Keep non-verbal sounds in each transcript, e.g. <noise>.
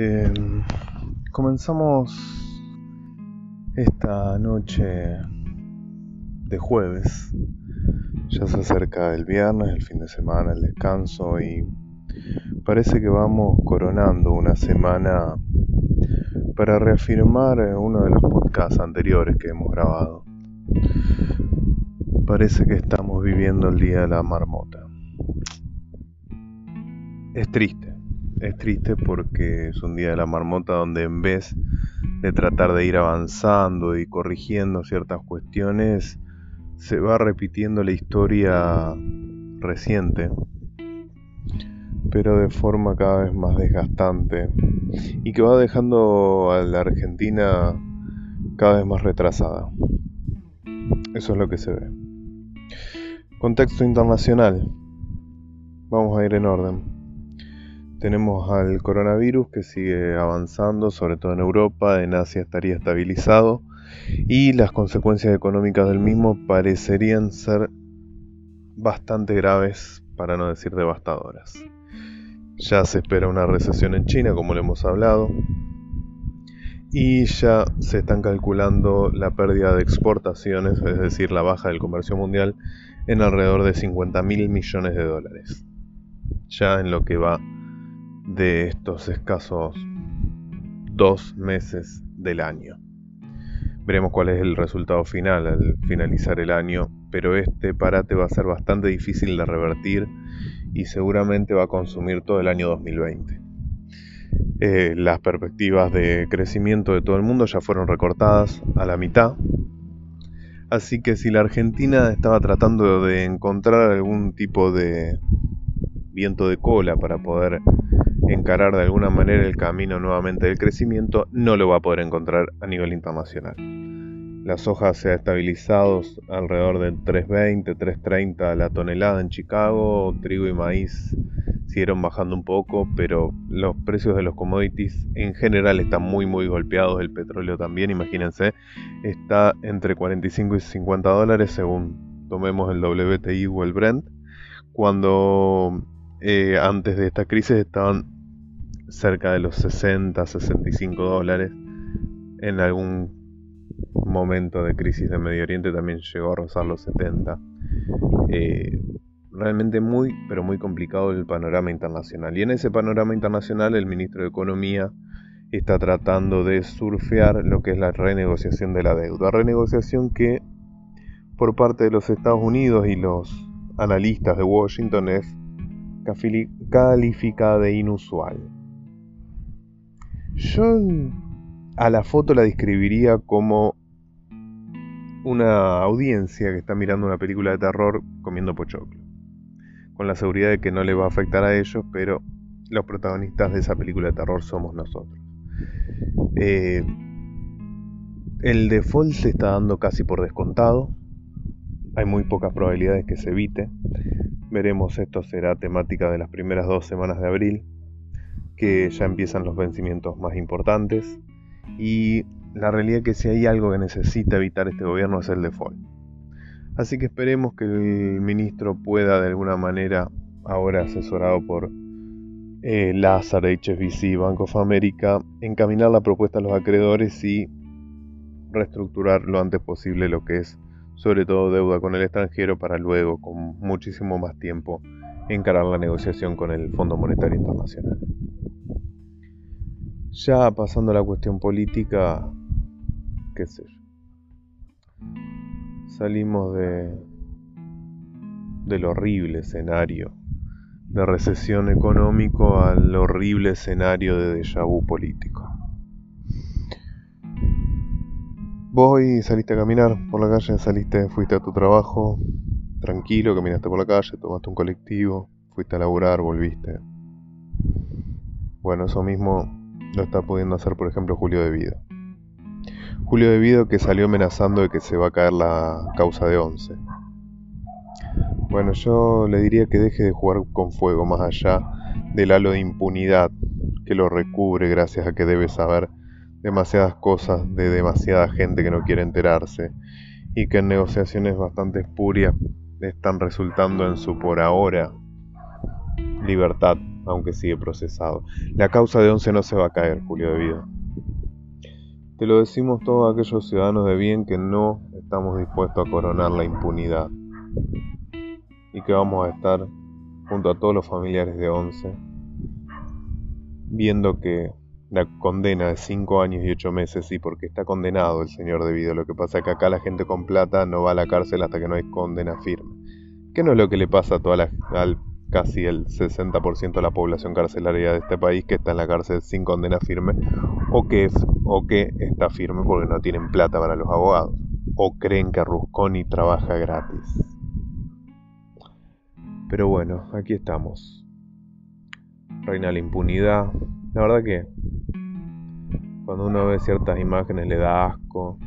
Em, comenzamos esta noche de jueves, ya se acerca el viernes, el fin de semana, el descanso y parece que vamos coronando una semana para reafirmar uno de los podcasts anteriores que hemos grabado. Parece que estamos viviendo el día de la marmota es triste. Es triste porque es un día de la marmota donde en vez de tratar de ir avanzando y corrigiendo ciertas cuestiones, se va repitiendo la historia reciente, pero de forma cada vez más desgastante y que va dejando a la Argentina cada vez más retrasada. Eso es lo que se ve. Contexto internacional. Vamos a ir en orden. Tenemos al coronavirus que sigue avanzando, sobre todo en Europa, en Asia estaría estabilizado y las consecuencias económicas del mismo parecerían ser bastante graves, para no decir devastadoras. Ya se espera una recesión en China, como le hemos hablado, y ya se están calculando la pérdida de exportaciones, es decir, la baja del comercio mundial, en alrededor de 50 mil millones de dólares. Ya en lo que va de estos escasos dos meses del año. Veremos cuál es el resultado final al finalizar el año, pero este parate va a ser bastante difícil de revertir y seguramente va a consumir todo el año 2020. Eh, las perspectivas de crecimiento de todo el mundo ya fueron recortadas a la mitad, así que si la Argentina estaba tratando de encontrar algún tipo de viento de cola para poder encarar de alguna manera el camino nuevamente del crecimiento, no lo va a poder encontrar a nivel internacional. Las hojas se han estabilizado alrededor de 3.20, 3.30 la tonelada en Chicago, trigo y maíz siguieron bajando un poco, pero los precios de los commodities en general están muy muy golpeados, el petróleo también, imagínense, está entre 45 y 50 dólares según tomemos el WTI o el Brent, cuando eh, antes de esta crisis estaban cerca de los 60, 65 dólares. En algún momento de crisis de Medio Oriente también llegó a rozar los 70. Eh, realmente muy, pero muy complicado el panorama internacional. Y en ese panorama internacional el ministro de Economía está tratando de surfear lo que es la renegociación de la deuda. Renegociación que por parte de los Estados Unidos y los analistas de Washington es calificada de inusual. Yo a la foto la describiría como una audiencia que está mirando una película de terror comiendo pochoclo. Con la seguridad de que no le va a afectar a ellos, pero los protagonistas de esa película de terror somos nosotros. Eh, el default se está dando casi por descontado. Hay muy pocas probabilidades que se evite. Veremos, esto será temática de las primeras dos semanas de abril que ya empiezan los vencimientos más importantes y la realidad es que si hay algo que necesita evitar este gobierno es el default. Así que esperemos que el ministro pueda de alguna manera, ahora asesorado por eh, Lazar, HSBC, Bank of America, encaminar la propuesta a los acreedores y reestructurar lo antes posible lo que es sobre todo deuda con el extranjero para luego, con muchísimo más tiempo, encarar la negociación con el Fondo Monetario Internacional. Ya pasando a la cuestión política, qué sé yo. Salimos de del horrible escenario de recesión económico al horrible escenario de déjà vu político. Vos hoy saliste a caminar por la calle, saliste, fuiste a tu trabajo, tranquilo, caminaste por la calle, tomaste un colectivo, fuiste a laburar, volviste. Bueno, eso mismo lo está pudiendo hacer, por ejemplo, Julio de Vido. Julio de Vido que salió amenazando de que se va a caer la causa de Once. Bueno, yo le diría que deje de jugar con fuego más allá del halo de impunidad que lo recubre gracias a que debe saber demasiadas cosas de demasiada gente que no quiere enterarse y que en negociaciones bastante espurias están resultando en su por ahora libertad, aunque sigue procesado. La causa de Once no se va a caer, Julio de Vida. Te lo decimos todos aquellos ciudadanos de bien que no estamos dispuestos a coronar la impunidad y que vamos a estar junto a todos los familiares de Once viendo que la condena de 5 años y 8 meses, y porque está condenado el señor debido. Lo que pasa es que acá la gente con plata no va a la cárcel hasta que no hay condena firme. Que no es lo que le pasa a toda la, casi el 60% de la población carcelaria de este país que está en la cárcel sin condena firme o que, o que está firme porque no tienen plata para los abogados o creen que Rusconi trabaja gratis. Pero bueno, aquí estamos. Reina la impunidad. La verdad que cuando uno ve ciertas imágenes le da asco.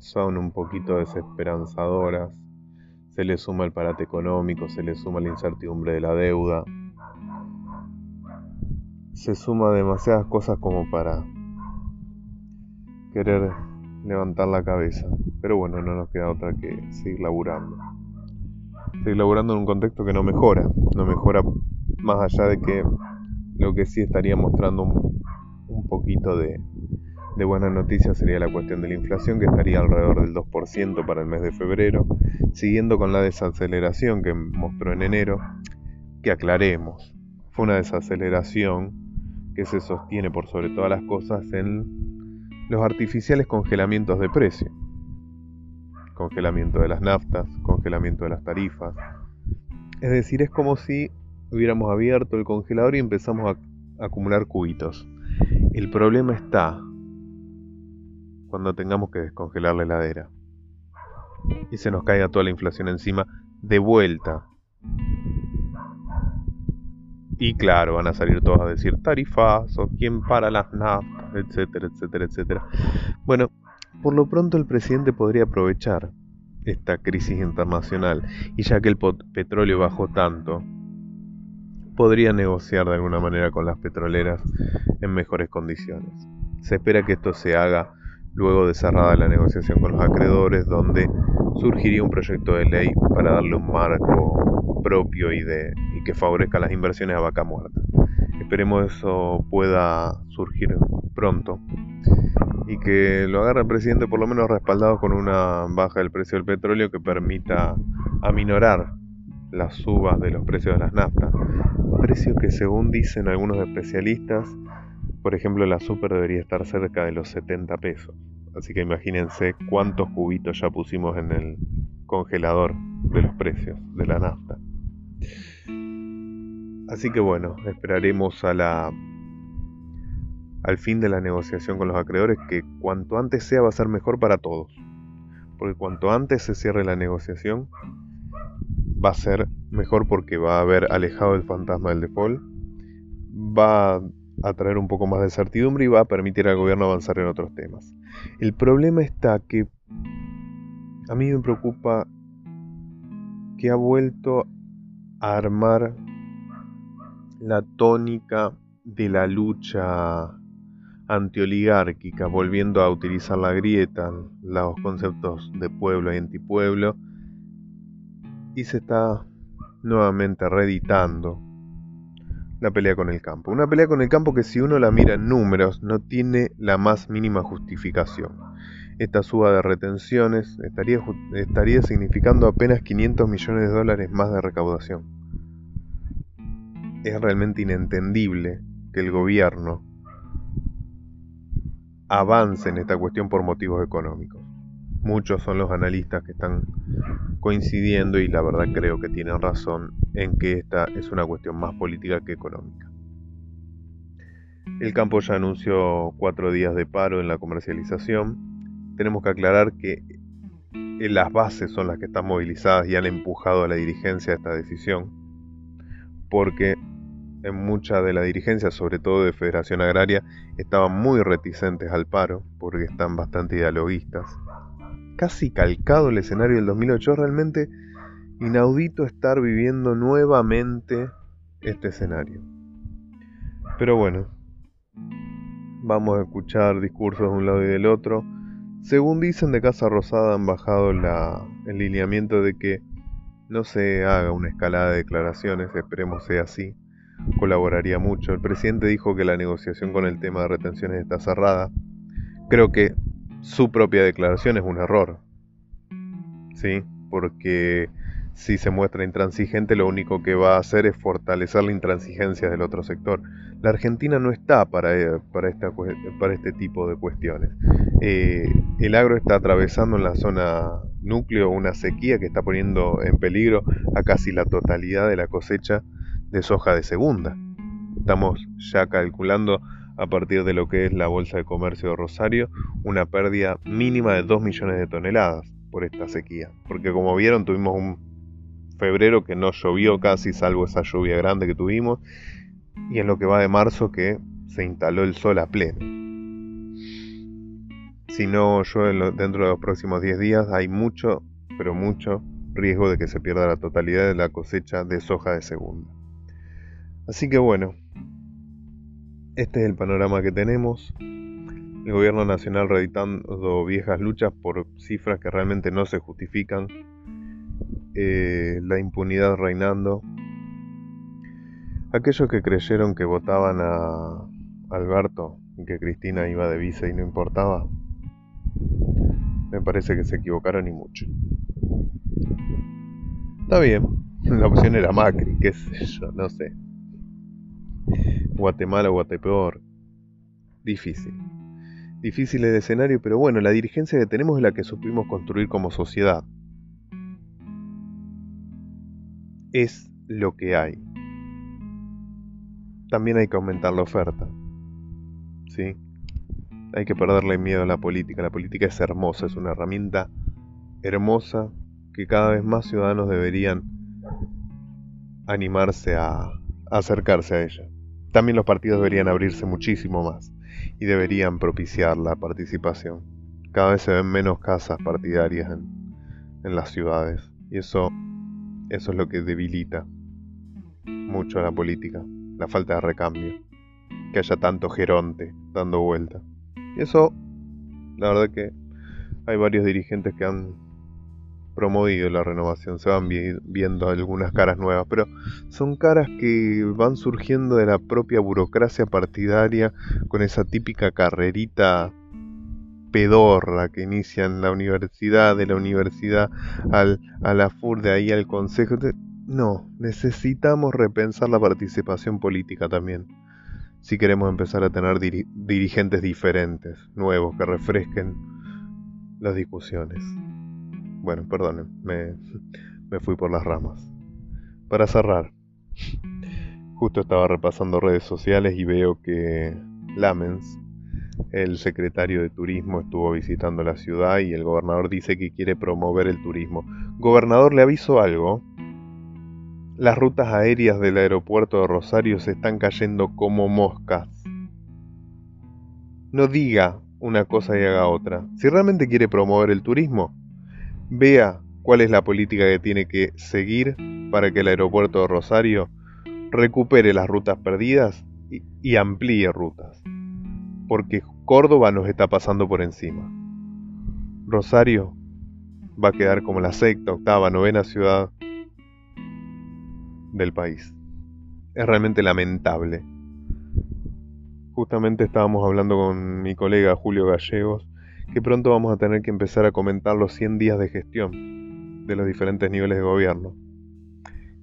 Son un poquito desesperanzadoras. Se le suma el parate económico, se le suma la incertidumbre de la deuda. Se suma demasiadas cosas como para querer levantar la cabeza. Pero bueno, no nos queda otra que seguir laburando estoy laburando en un contexto que no mejora, no mejora más allá de que lo que sí estaría mostrando un, poquito de, de buenas noticias sería la cuestión de la inflación, que estaría alrededor del 2% para el mes de febrero, siguiendo con la desaceleración que mostró en enero, que aclaremos, fue una desaceleración que se sostiene por sobre todas las cosas en los artificiales congelamientos de precio congelamiento de las naftas, congelamiento de las tarifas. Es decir, es como si hubiéramos abierto el congelador y empezamos a acumular cubitos. El problema está cuando tengamos que descongelar la heladera y se nos caiga toda la inflación encima de vuelta. Y claro, van a salir todos a decir tarifas o quién para las naftas, etcétera, etcétera, etcétera. Bueno, por lo pronto el presidente podría aprovechar esta crisis internacional y ya que el petróleo bajó tanto, podría negociar de alguna manera con las petroleras en mejores condiciones. Se espera que esto se haga luego de cerrada la negociación con los acreedores, donde surgiría un proyecto de ley para darle un marco propio y, que favorezca las inversiones a vaca muerta. Esperemos eso pueda surgir pronto y que lo agarre el presidente por lo menos respaldado con una baja del precio del petróleo que permita aminorar las subas de los precios de las naftas. Precios que según dicen algunos especialistas, por ejemplo la super debería estar cerca de los 70 pesos. Así que imagínense cuántos cubitos ya pusimos en el congelador de los precios de la nafta. Así que bueno, esperaremos a la al fin de la negociación con los acreedores que cuanto antes sea va a ser mejor para todos. Porque cuanto antes se cierre la negociación va a ser mejor porque va a haber alejado el fantasma del default, va a traer un poco más de certidumbre y va a permitir al gobierno avanzar en otros temas. El problema está que a mí me preocupa que ha vuelto a armar la tónica de la lucha antioligárquica, volviendo a utilizar la grieta, los conceptos de pueblo y antipueblo, y se está nuevamente reeditando la pelea con el campo. Una pelea con el campo que si uno la mira en números no tiene la más mínima justificación. Esta suba de retenciones estaría, estaría significando apenas 500 millones de dólares más de recaudación. Es realmente inentendible que el gobierno avance en esta cuestión por motivos económicos. Muchos son los analistas que están coincidiendo y la verdad creo que tienen razón en que esta es una cuestión más política que económica. El campo ya anunció cuatro días de paro en la comercialización. Tenemos que aclarar que las bases son las que están movilizadas y han empujado a la dirigencia a esta decisión, porque en mucha de la dirigencia, sobre todo de Federación Agraria, estaban muy reticentes al paro, porque están bastante dialoguistas. Casi calcado el escenario del 2008, realmente inaudito estar viviendo nuevamente este escenario. Pero bueno, vamos a escuchar discursos de un lado y del otro. Según dicen de Casa Rosada han bajado el lineamiento de que no se haga una escalada de declaraciones, esperemos sea así colaboraría mucho. El presidente dijo que la negociación con el tema de retenciones está cerrada. Creo que su propia declaración es un error. ¿Sí? Porque si se muestra intransigente, lo único que va a hacer es fortalecer la intransigencia del otro sector. La Argentina no está para, eh, para, para este tipo de cuestiones. Eh, el agro está atravesando en la zona núcleo una sequía que está poniendo en peligro a casi la totalidad de la cosecha de soja de segunda. Estamos ya calculando a partir de lo que es la Bolsa de Comercio de Rosario una pérdida mínima de 2 millones de toneladas por esta sequía. Porque como vieron tuvimos un febrero que no llovió casi salvo esa lluvia grande que tuvimos y en lo que va de marzo que se instaló el sol a pleno. Si no llueve dentro de los próximos 10 días hay mucho, pero mucho riesgo de que se pierda la totalidad de la cosecha de soja de segunda. Así que bueno, este es el panorama que tenemos. El gobierno nacional reeditando viejas luchas por cifras que realmente no se justifican. Eh, la impunidad reinando. Aquellos que creyeron que votaban a Alberto y que Cristina iba de vice y no importaba, me parece que se equivocaron y mucho. Está bien, <laughs> la opción era Macri, qué sé yo, no sé. Guatemala o Guatepeor. Difícil. Difícil el escenario, pero bueno, la dirigencia que tenemos es la que supimos construir como sociedad. Es lo que hay. También hay que aumentar la oferta. ¿Sí? Hay que perderle miedo a la política. La política es hermosa, es una herramienta hermosa que cada vez más ciudadanos deberían animarse a acercarse a ella. También los partidos deberían abrirse muchísimo más y deberían propiciar la participación. Cada vez se ven menos casas partidarias en, en las ciudades y eso, eso es lo que debilita mucho a la política, la falta de recambio, que haya tanto geronte dando vuelta. Y eso, la verdad que hay varios dirigentes que han promovido la renovación, se van viendo algunas caras nuevas, pero son caras que van surgiendo de la propia burocracia partidaria con esa típica carrerita pedorra que inicia en la universidad, de la universidad al, a la FUR, de ahí al consejo. No, necesitamos repensar la participación política también. Si queremos empezar a tener dirigentes diferentes, nuevos, que refresquen las discusiones. Bueno, perdonen, me, fui por las ramas. Para cerrar, justo estaba repasando redes sociales y veo que Lamens, el secretario de Turismo, estuvo visitando la ciudad y el gobernador dice que quiere promover el turismo. Gobernador, le aviso algo. Las rutas aéreas del aeropuerto de Rosario se están cayendo como moscas. No diga una cosa y haga otra. Si realmente quiere promover el turismo, vea cuál es la política que tiene que seguir para que el aeropuerto de Rosario recupere las rutas perdidas y, amplíe rutas. Porque Córdoba nos está pasando por encima. Rosario va a quedar como la sexta, octava, novena ciudad del país. Es realmente lamentable. Justamente estábamos hablando con mi colega Julio Gallegos que pronto vamos a tener que empezar a comentar los 100 días de gestión de los diferentes niveles de gobierno.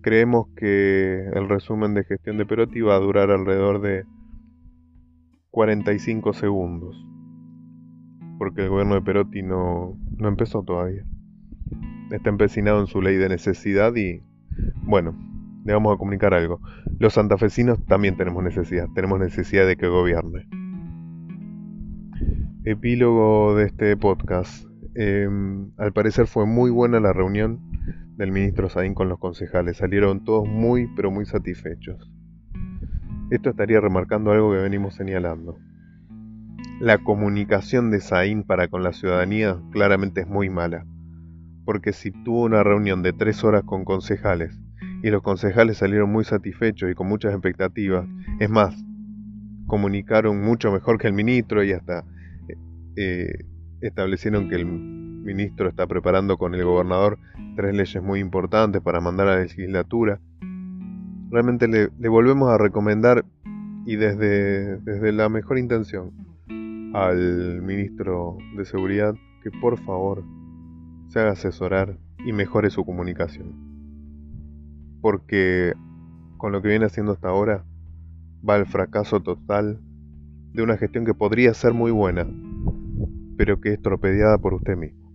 Creemos que el resumen de gestión de Perotti va a durar alrededor de 45 segundos. porque el gobierno de Perotti no, no empezó todavía. Está empecinado en su ley de necesidad y, bueno, le vamos a comunicar algo. Los santafesinos también tenemos necesidad, tenemos necesidad de que gobierne. Epílogo de este podcast. Em, al parecer fue muy buena la reunión del ministro Saín con los concejales. Salieron todos muy, pero muy satisfechos. Esto estaría remarcando algo que venimos señalando. La comunicación de Saín para con la ciudadanía claramente es muy mala. Porque si tuvo una reunión de tres horas con concejales y los concejales salieron muy satisfechos y con muchas expectativas. Es más, comunicaron mucho mejor que el ministro y hasta eh, establecieron que el ministro está preparando con el gobernador tres leyes muy importantes para mandar a la legislatura. Realmente le, volvemos a recomendar y desde, desde la mejor intención al ministro de Seguridad que por favor se haga asesorar y mejore su comunicación porque con lo que viene haciendo hasta ahora va al fracaso total de una gestión que podría ser muy buena, pero que es torpedeada por usted mismo.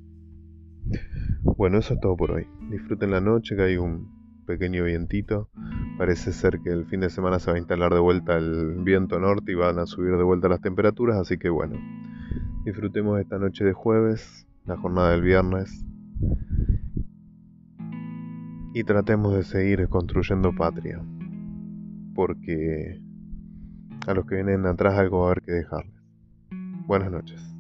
Bueno, eso es todo por hoy. Disfruten la noche, que hay un pequeño vientito. Parece ser que el fin de semana se va a instalar de vuelta el viento norte y van a subir de vuelta las temperaturas, así que bueno, disfrutemos esta noche de jueves, la jornada del viernes y tratemos de seguir construyendo patria, porque a los que vienen atrás algo va a haber que dejarles. Buenas noches.